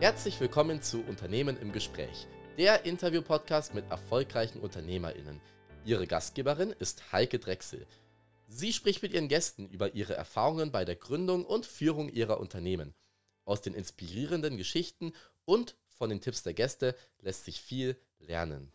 Herzlich willkommen zu Unternehmen im Gespräch, der Interview-Podcast mit erfolgreichen UnternehmerInnen. Ihre Gastgeberin ist Heike Drechsel. Sie spricht mit ihren Gästen über ihre Erfahrungen bei der Gründung und Führung ihrer Unternehmen. Aus den inspirierenden Geschichten und von den Tipps der Gäste lässt sich viel lernen.